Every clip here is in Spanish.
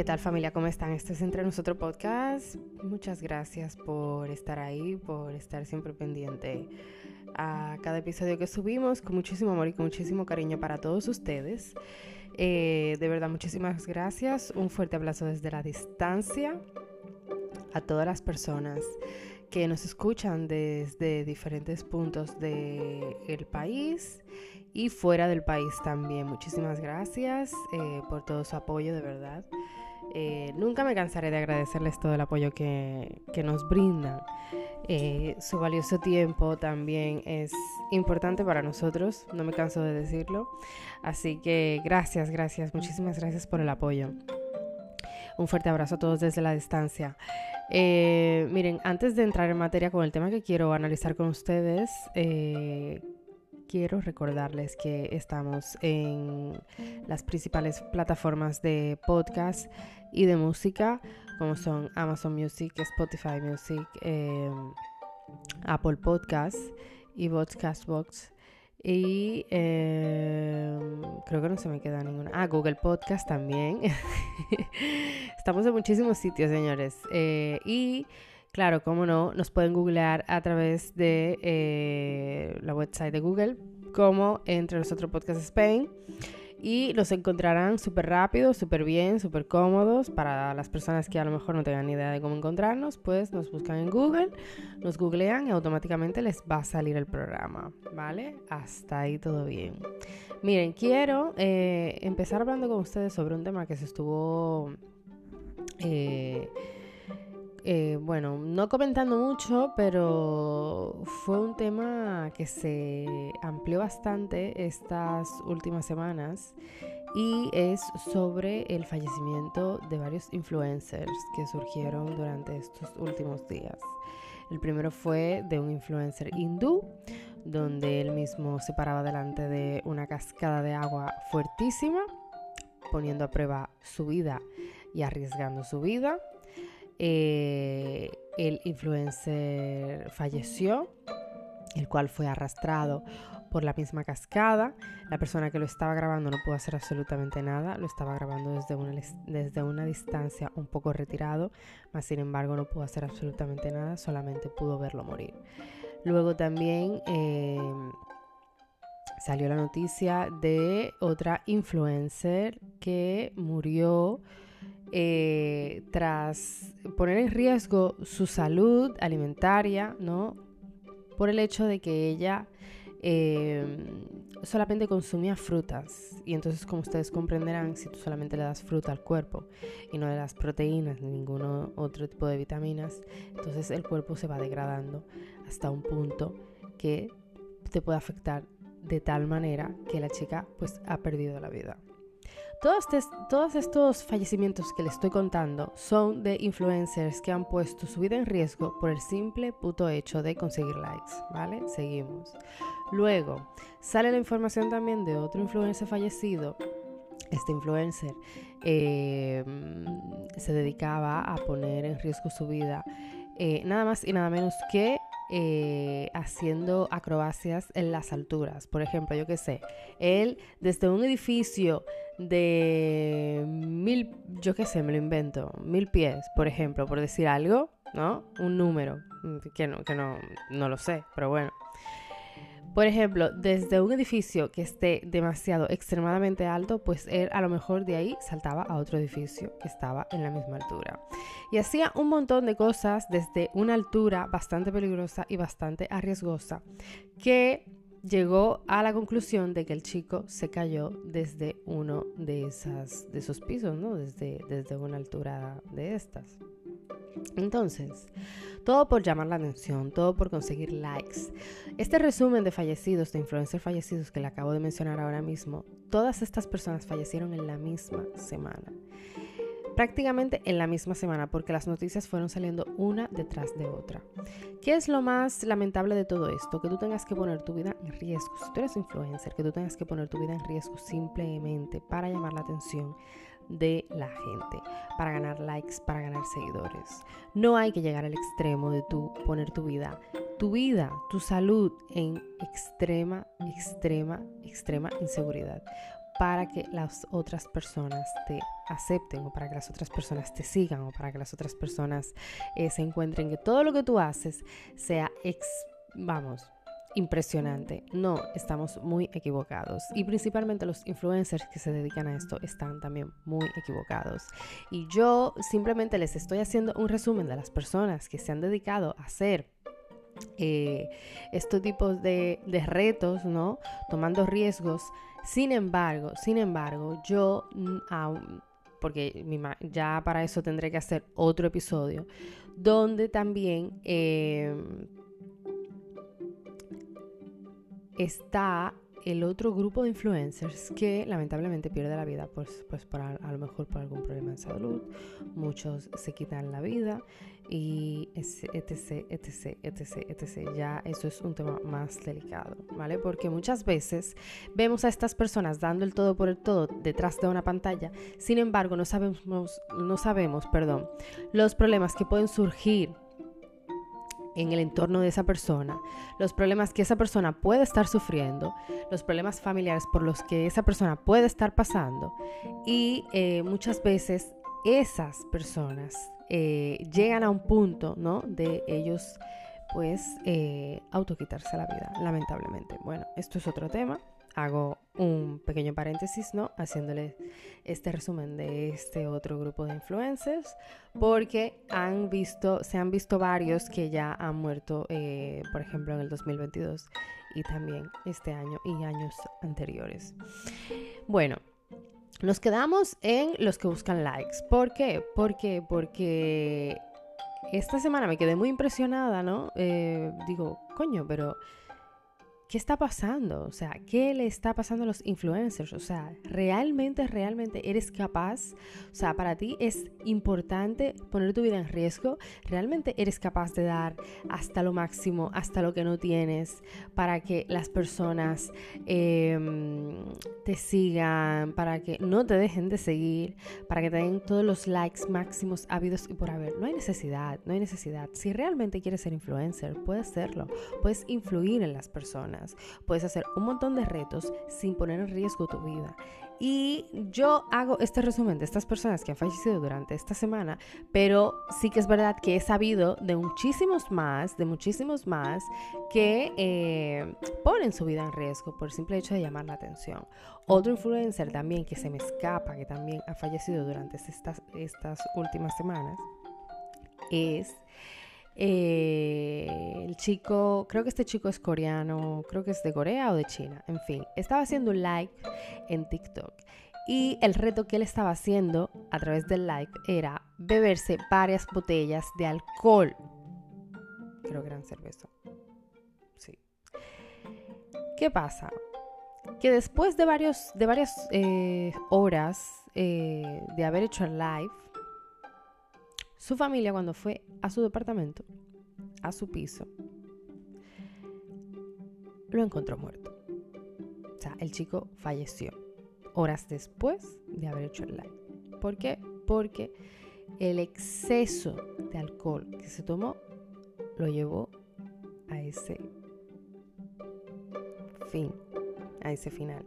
¿Qué tal familia? ¿Cómo están? Este es Entre Nosotros Podcast. Muchas gracias por estar ahí, por estar siempre pendiente a cada episodio que subimos, con muchísimo amor y con muchísimo cariño para todos ustedes. Eh, de verdad, muchísimas gracias. Un fuerte abrazo desde la distancia a todas las personas que nos escuchan desde diferentes puntos del país y fuera del país también. Muchísimas gracias eh, por todo su apoyo, de verdad. Eh, nunca me cansaré de agradecerles todo el apoyo que, nos brindan. Eh, su valioso tiempo también es importante para nosotros, no me canso de decirlo. Así que gracias, gracias, muchísimas gracias por el apoyo. Un fuerte abrazo a todos desde la distancia. Eh, miren, antes de entrar en materia con el tema que quiero analizar con ustedes, quiero recordarles que estamos en las principales plataformas de podcast y de música, como son Amazon Music, Spotify Music, eh, Apple Podcasts y Podcast Box. Y em, creo que no se me queda ninguna. Ah, Google Podcast también. Estamos en muchísimos sitios, señores. Eh, y claro, como no, nos pueden googlear a través de eh, la website de Google, como entre nosotros Podcast Spain y los encontrarán súper rápido, súper bien, súper cómodos. Para las personas que a lo mejor no tengan ni idea de cómo encontrarnos, pues nos buscan en Google, nos googlean y automáticamente les va a salir el programa, ¿vale? Hasta ahí todo bien. Miren, quiero eh, empezar hablando con ustedes sobre un tema que se estuvo... Eh, eh, bueno, no comentando mucho, pero fue un tema que se amplió bastante estas últimas semanas y es sobre el fallecimiento de varios influencers que surgieron durante estos últimos días. El primero fue de un influencer hindú, donde él mismo se paraba delante de una cascada de agua fuertísima, poniendo a prueba su vida y arriesgando su vida. Eh, el influencer falleció, el cual fue arrastrado por la misma cascada. La persona que lo estaba grabando no pudo hacer absolutamente nada, lo estaba grabando desde una, desde una distancia un poco retirado, mas sin embargo no pudo hacer absolutamente nada, solamente pudo verlo morir. Luego también eh, salió la noticia de otra influencer que murió eh, tras poner en riesgo su salud alimentaria, ¿no? Por el hecho de que ella eh, solamente consumía frutas. Y entonces, como ustedes comprenderán, si tú solamente le das fruta al cuerpo y no le das proteínas ni ningún otro tipo de vitaminas, entonces el cuerpo se va degradando hasta un punto que te puede afectar de tal manera que la chica pues ha perdido la vida. Todos, estos fallecimientos que les estoy contando son de influencers que han puesto su vida en riesgo por el simple puto hecho de conseguir likes, ¿vale? Seguimos. Luego, sale la información también de otro influencer fallecido. Este influencer eh, se dedicaba a poner en riesgo su vida eh, nada más y nada menos que eh, haciendo acrobacias en las alturas. Por ejemplo, yo qué sé, él desde un edificio de mil, yo qué sé, me lo invento, mil pies, por ejemplo, por decir algo, ¿no? Un número, que no, que no, no lo sé, pero bueno. Por ejemplo, desde un edificio que esté demasiado extremadamente alto, pues él a lo mejor de ahí saltaba a otro edificio que estaba en la misma altura. Y hacía un montón de cosas desde una altura bastante peligrosa y bastante arriesgosa que llegó a la conclusión de que el chico se cayó desde uno de, esas, de esos pisos, ¿no? Desde, desde una altura de estas. Entonces, todo por llamar la atención, todo por conseguir likes. Este resumen de fallecidos, de influencers fallecidos que le acabo de mencionar ahora mismo, todas estas personas fallecieron en la misma semana. Prácticamente en la misma semana, porque las noticias fueron saliendo una detrás de otra. ¿Qué es lo más lamentable de todo esto? Que tú tengas que poner tu vida en riesgo. Si tú eres influencer, que tú tengas que poner tu vida en riesgo simplemente para llamar la atención de la gente, para ganar likes, para ganar seguidores. No hay que llegar al extremo de tú poner tu vida, tu vida, tu salud en extrema, extrema, extrema inseguridad. para que las otras personas te acepten o para que las otras personas te sigan o para que las otras personas eh, se encuentren que todo lo que tú haces sea, ex, vamos, impresionante. No, estamos muy equivocados. Y principalmente los influencers que se dedican a esto están también muy equivocados. Y yo simplemente les estoy haciendo un resumen de las personas que se han dedicado a hacer eh, estos tipos de, retos, ¿no? Tomando riesgos. Sin embargo, sin embargo, yo aún porque ya para eso tendré que hacer otro episodio, donde también eh, está el otro grupo de influencers que lamentablemente pierde la vida, pues, pues por a, lo mejor por algún problema de salud. Muchos se quitan la vida y etc, etc, etc, etc. Ya eso es un tema más delicado, ¿vale? Porque muchas veces vemos a estas personas dando el todo por el todo detrás de una pantalla, sin embargo no sabemos, no sabemos, perdón, los problemas que pueden surgir en el entorno de esa persona, los problemas que esa persona puede estar sufriendo, los problemas familiares por los que esa persona puede estar pasando y eh, muchas veces esas personas eh, llegan a un punto, ¿no? De ellos pues eh, autoquitarse la vida, lamentablemente. Bueno, esto es otro tema hago un pequeño paréntesis, ¿no? Haciéndole este resumen de este otro grupo de influencers, porque han visto, se han visto varios que ya han muerto, eh, por ejemplo, en el 2022 y también este año y años anteriores. Bueno, nos quedamos en los que buscan likes. ¿Por qué? Porque, porque esta semana me quedé muy impresionada, ¿no? Eh, digo, coño, pero ¿qué está pasando? O sea, ¿qué le está pasando a los influencers? O sea, ¿realmente, realmente eres capaz? O sea, para ti es importante poner tu vida en riesgo. ¿Realmente eres capaz de dar hasta lo máximo, hasta lo que no tienes, para que las personas em, te sigan, para que no te dejen de seguir, para que te den todos los likes máximos habidos y por haber? No hay necesidad, no hay necesidad. Si realmente quieres ser influencer, puedes serlo. Puedes influir en las personas Puedes hacer un montón de retos sin poner en riesgo tu vida. Y yo hago este resumen de estas personas que han fallecido durante esta semana, pero sí que es verdad que he sabido de muchísimos más, de muchísimos más que eh, ponen su vida en riesgo por el simple hecho de llamar la atención. Otro influencer también que se me escapa, que también ha fallecido durante estas, estas últimas semanas, es eh, el chico, creo que este chico es coreano, creo que es de Corea o de China, en fin, estaba haciendo un like en TikTok y el reto que él estaba haciendo a través del like era beberse varias botellas de alcohol. Creo que eran cerveza. Sí. ¿Qué pasa? Que después de, varios, de varias eh, horas eh, de haber hecho el live, su familia cuando fue a su departamento, a su piso, lo encontró muerto. O sea, el chico falleció horas después de haber hecho el live. ¿Por qué? Porque el exceso de alcohol que se tomó lo llevó a ese fin, a ese final,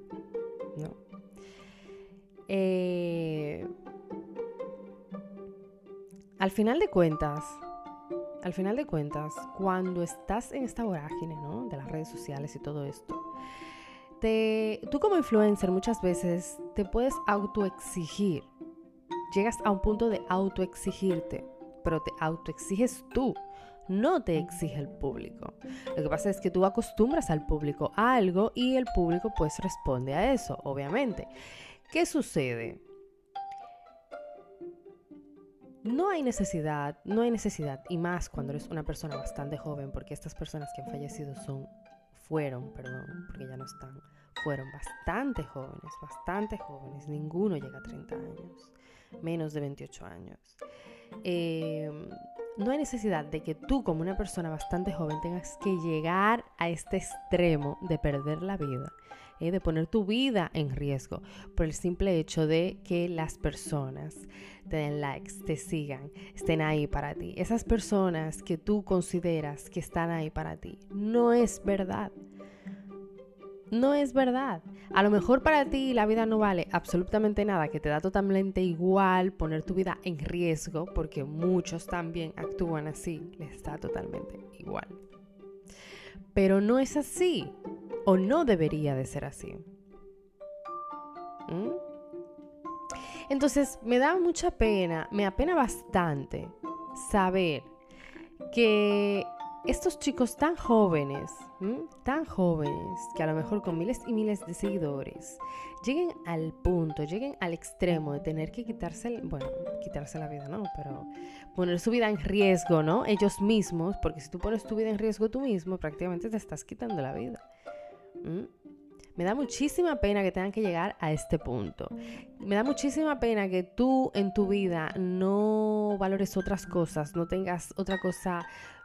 ¿no? Eh, al final de cuentas, al final de cuentas, cuando estás en esta vorágine, ¿no? De las redes sociales y todo esto, te, tú como influencer muchas veces te puedes autoexigir. Llegas a un punto de autoexigirte, pero te autoexiges tú, no te exige el público. Lo que pasa es que tú acostumbras al público a algo y el público pues responde a eso, obviamente. ¿Qué sucede? No hay necesidad, no hay necesidad, y más cuando eres una persona bastante joven, porque estas personas que han fallecido son, fueron, perdón, porque ya no están, fueron bastante jóvenes, bastante jóvenes, ninguno llega a 30 años, menos de 28 años. Em, no hay necesidad de que tú como una persona bastante joven tengas que llegar a este extremo de perder la vida ¿eh? de poner tu vida en riesgo por el simple hecho de que las personas te den likes, te sigan, estén ahí para ti. Esas personas que tú consideras que están ahí para ti, no es verdad. no es verdad. A lo mejor para ti la vida no vale absolutamente nada, que te da totalmente igual poner tu vida en riesgo, porque muchos también actúan así, les da totalmente igual. Pero no es así, o no debería de ser así. ¿Mm? Entonces me da mucha pena, me apena bastante saber que estos chicos tan jóvenes, tan jóvenes, que a lo mejor con miles y miles de seguidores, lleguen al punto, lleguen al extremo de tener que quitarse, bueno, quitarse la vida, ¿no? Pero poner su vida en riesgo, ¿no? Ellos mismos, porque si tú pones tu vida en riesgo tú mismo, prácticamente te estás quitando la vida. Me da muchísima pena que tengan que llegar a este punto. Me da muchísima pena que tú en tu vida no valores otras cosas, no tengas otra cosa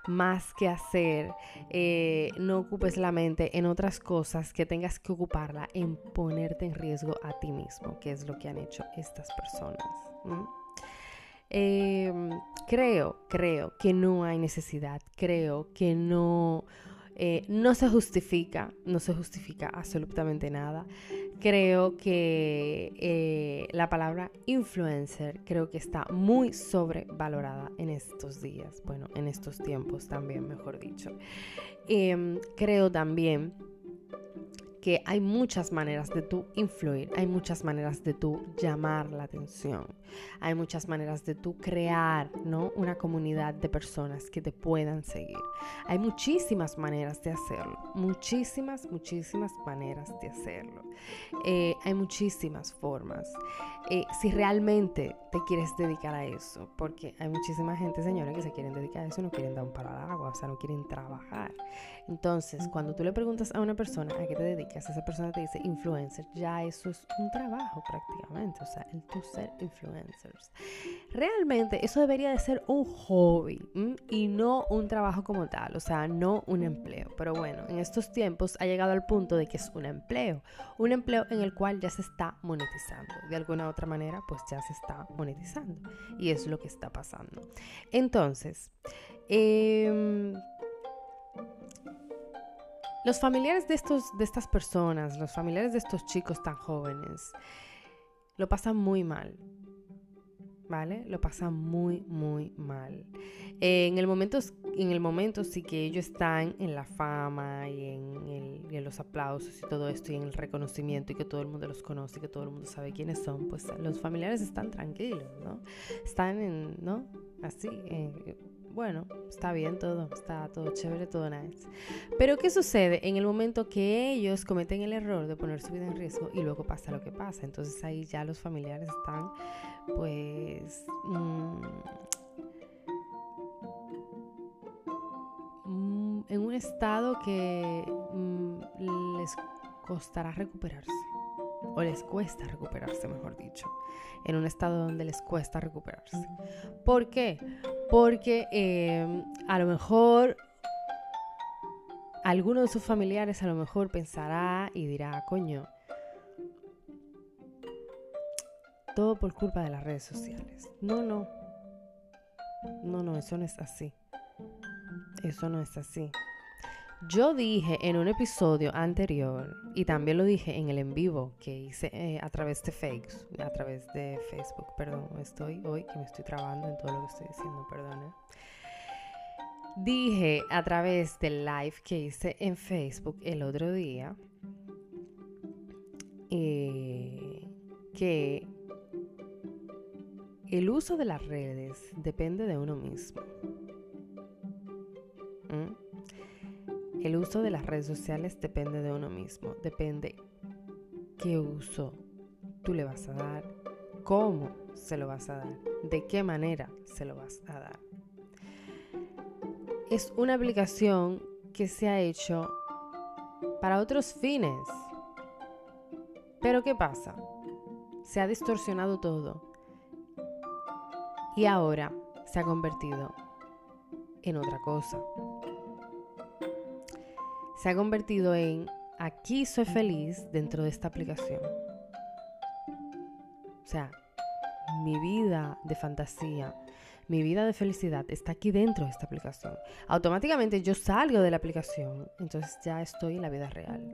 más que hacer, eh, no ocupes la mente en otras cosas, que tengas que ocuparla en ponerte en riesgo a ti mismo, que es lo que han hecho estas personas. Em, creo, creo que no hay necesidad, creo que no eh, no se justifica, no se justifica absolutamente nada. Creo que eh, la palabra influencer creo que está muy sobrevalorada en estos días, bueno, en estos tiempos también, mejor dicho. Em, creo también que hay muchas maneras de tú influir, hay muchas maneras de tú llamar la atención, hay muchas maneras de tú crear, ¿no? Una comunidad de personas que te puedan seguir. Hay muchísimas maneras de hacerlo, muchísimas, muchísimas maneras de hacerlo. Eh, hay muchísimas formas. Eh, si realmente te quieres dedicar a eso, porque hay muchísima gente, señora, que se quieren dedicar a eso, no quieren dar un palo al agua, o sea, no quieren trabajar. Entonces, cuando tú le preguntas a una persona a qué te dedicas, esa persona te dice influencer, ya eso es un trabajo prácticamente, o sea, el tú ser influencers. Realmente eso debería de ser un hobby y no un trabajo como tal, o sea, no un empleo. Pero bueno, en estos tiempos ha llegado al punto de que es un empleo, un empleo en el cual ya se está monetizando. De alguna otra manera, pues ya se está monetizando y es lo que está pasando. Entonces, eh, los familiares de, estos, de estas personas, los familiares de estos chicos tan jóvenes, lo pasan muy mal. ¿Vale? Lo pasan muy, muy mal. en, el momento, en el momento sí que ellos están en la fama y en, en, los aplausos y todo esto y en el reconocimiento y que todo el mundo los conoce que todo el mundo sabe quiénes son, pues los familiares están tranquilos, ¿no? Están en, ¿no? Así, eh, bueno, está bien todo, está todo chévere, todo nice. Pero ¿qué sucede en el momento que ellos cometen el error de poner su vida en riesgo y luego pasa lo que pasa? Entonces ahí ya los familiares están pues... Mm, mm, en un estado que mm, les costará recuperarse o les cuesta recuperarse, mejor dicho, en un estado donde les cuesta recuperarse. ¿Por qué? Porque em, a lo mejor alguno de sus familiares a lo mejor pensará y dirá, coño, todo por culpa de las redes sociales. No, no. No, no, eso no es así. Eso no es así. Yo dije en un episodio anterior, y también lo dije en el en vivo que hice eh, a través de Facebook, a través de Facebook, perdón, estoy hoy que me estoy trabando en todo lo que estoy diciendo, perdón. Dije a través del live que hice en Facebook el otro día eh, que el uso de las redes depende de uno mismo. ¿Mm? El uso de las redes sociales depende de uno mismo, depende qué uso tú le vas a dar, cómo se lo vas a dar, de qué manera se lo vas a dar. Es una aplicación que se ha hecho para otros fines. Pero ¿qué pasa? Se ha distorsionado todo y ahora se ha convertido en otra cosa se ha convertido en aquí soy feliz dentro de esta aplicación. O sea, mi vida de fantasía, mi vida de felicidad está aquí dentro de esta aplicación. Automáticamente yo salgo de la aplicación, entonces ya estoy en la vida real.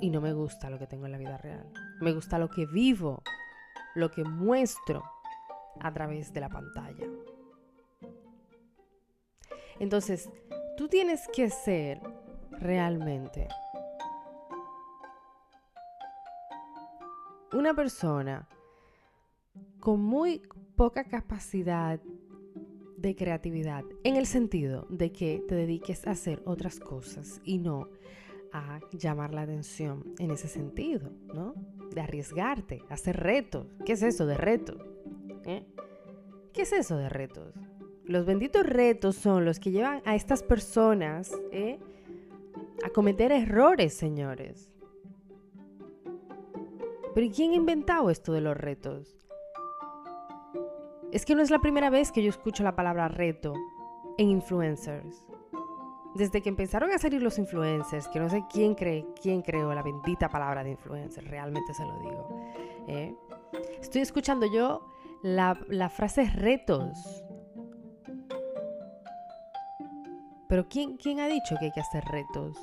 y no me gusta lo que tengo en la vida real. Me gusta lo que vivo, lo que muestro a través de la pantalla. Entonces, tú tienes que ser realmente una persona con muy poca capacidad de creatividad, en el sentido de que te dediques a hacer otras cosas y no a llamar la atención en ese sentido, ¿no? De arriesgarte, hacer retos. ¿Qué es eso de retos? ¿Eh? ¿Qué es eso de retos? Los benditos retos son los que llevan a estas personas ¿eh? a cometer errores, señores. Pero ¿quién ha inventado esto de los retos? Es que no es la primera vez que yo escucho la palabra reto en influencers. Desde que empezaron a salir los influencers, que no sé quién cree, quién creó la bendita palabra de influencer, realmente se lo digo. ¿eh? Estoy escuchando yo la, la frase retos. Pero ¿quién, ¿quién ha dicho que hay que hacer retos?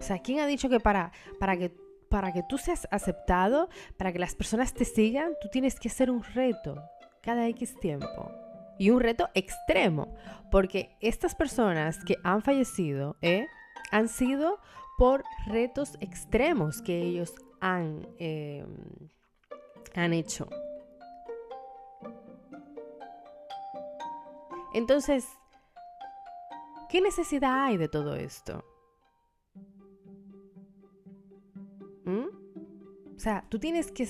O sea, ¿quién ha dicho que para, para, que, para que tú seas aceptado, para que las personas te sigan, tú tienes que hacer un reto? cada X tiempo. Y un reto extremo, porque estas personas que han fallecido ¿eh? han sido por retos extremos que ellos han, em, han hecho. Entonces, ¿qué necesidad hay de todo esto? ¿Mm? O sea, tú tienes que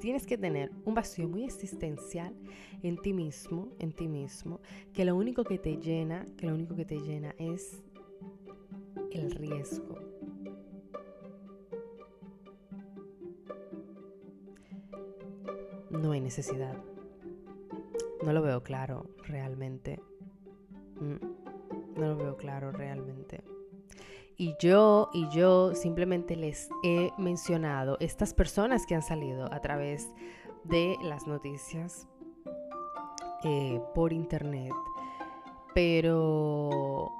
tienes que tener un vacío muy existencial en ti mismo, en ti mismo, que lo único que te llena, que lo único que te llena es el riesgo. No hay necesidad. No lo veo claro realmente. Mm, no lo veo claro realmente. Y yo, y yo simplemente les he mencionado estas personas que han salido a través de las noticias eh, por internet. Pero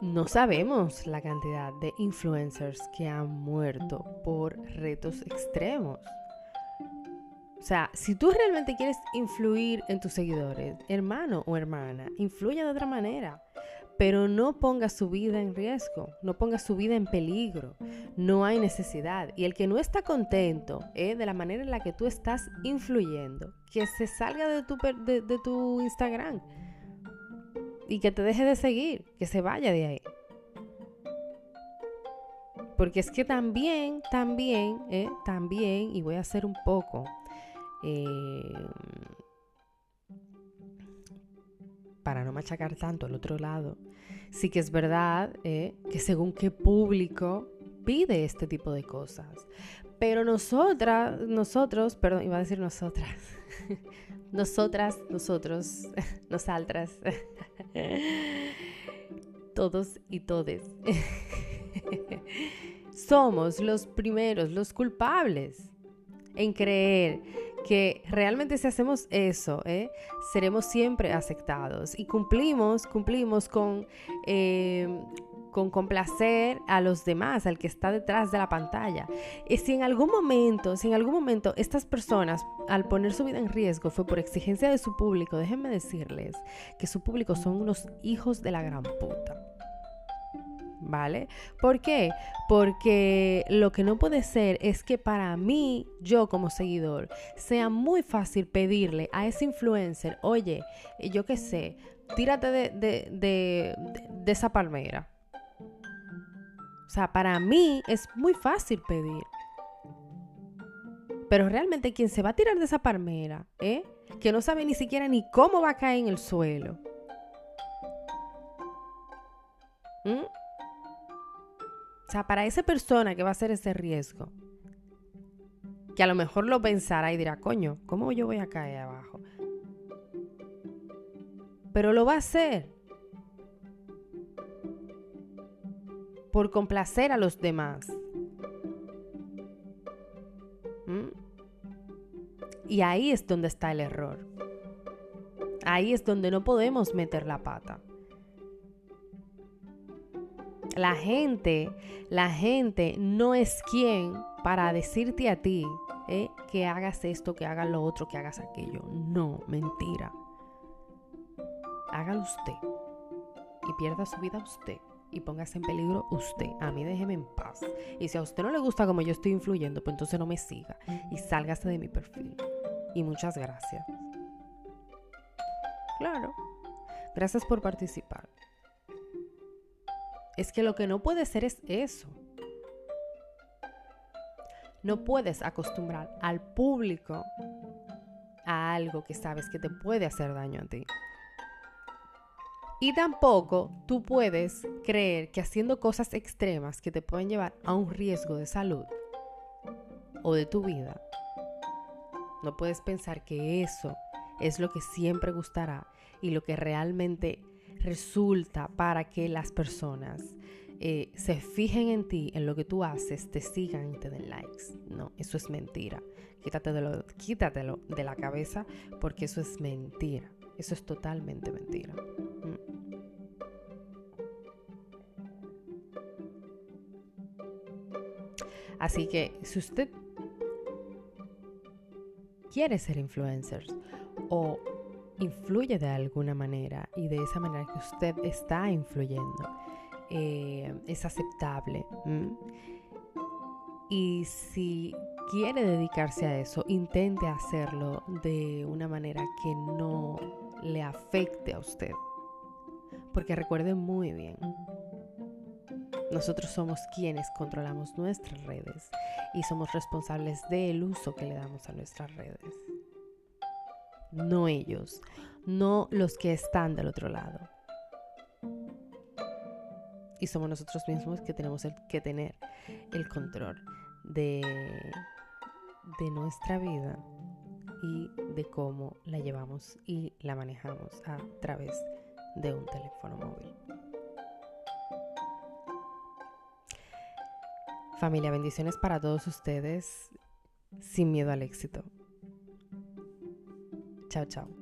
no sabemos la cantidad de influencers que han muerto por retos extremos. O sea, si tú realmente quieres influir en tus seguidores, hermano o hermana, influye de otra manera pero no ponga su vida en riesgo, no ponga su vida en peligro. No hay necesidad. Y el que no está contento eh, de la manera en la que tú estás influyendo, que se salga de tu, de, tu Instagram y que te deje de seguir, que se vaya de ahí. Porque es que también, también, eh, también, y voy a hacer un poco, eh, para no machacar tanto al otro lado, sí que es verdad eh, que según qué público pide este tipo de cosas. Pero nosotras, nosotros, perdón, iba a decir nosotras, nosotras, nosotros, nosotras, todos y todes, somos los primeros, los culpables en creer que realmente si hacemos eso, ¿eh? seremos siempre aceptados y cumplimos, cumplimos con, eh, con complacer a los demás, al que está detrás de la pantalla. Y si en algún momento, si en algún momento estas personas al poner su vida en riesgo fue por exigencia de su público, déjenme decirles que su público son unos hijos de la gran puta. ¿Vale? ¿Por qué? Porque lo que no puede ser es que para mí, yo como seguidor, sea muy fácil pedirle a ese influencer, oye, yo qué sé, tírate de esa palmera. O sea, para mí es muy fácil pedir. Pero realmente quien se va a tirar de esa palmera, ¿eh? que no sabe ni siquiera ni cómo va a caer en el suelo. ¿Mm? O sea, para esa persona que va a hacer ese riesgo, que a lo mejor lo pensará y dirá, coño, ¿cómo yo voy a caer abajo? Pero lo va a hacer por complacer a los demás. ¿Mm? Y ahí es donde está el error. Ahí es donde no podemos meter la pata. La gente, la gente no es quien para decirte a ti eh, que hagas esto, que hagas lo otro, que hagas aquello. No, mentira. Hágalo usted y pierda su vida usted y póngase en peligro usted. A mí déjeme en paz. Y si a usted no le gusta como yo estoy influyendo, pues entonces no me siga y sálgase de mi perfil. Y muchas gracias. Claro. Gracias por participar. Es que lo que no puede ser es eso. No puedes acostumbrar al público a algo que sabes que te puede hacer daño a ti. Y tampoco tú puedes creer que haciendo cosas extremas que te pueden llevar a un riesgo de salud o de tu vida, no puedes pensar que eso es lo que siempre gustará y lo que realmente resulta para que las personas eh, se fijen en ti, en lo que tú haces, te sigan y te den likes. No, eso es mentira. Quítatelo, quítatelo de la cabeza porque eso es mentira. Eso es totalmente mentira. Así que si usted quiere ser influencer o influye de alguna manera y de esa manera que usted está influyendo eh, es aceptable. Y si quiere dedicarse a eso, intente hacerlo de una manera que no le afecte a usted. Porque recuerde muy bien, nosotros somos quienes controlamos nuestras redes y somos responsables del uso que le damos a nuestras redes. No ellos, no los que están del otro lado. Y somos nosotros mismos que tenemos que tener el control de, de nuestra vida y de cómo la llevamos y la manejamos a través de un teléfono móvil. Familia, bendiciones para todos ustedes sin miedo al éxito. Tchau, tchau.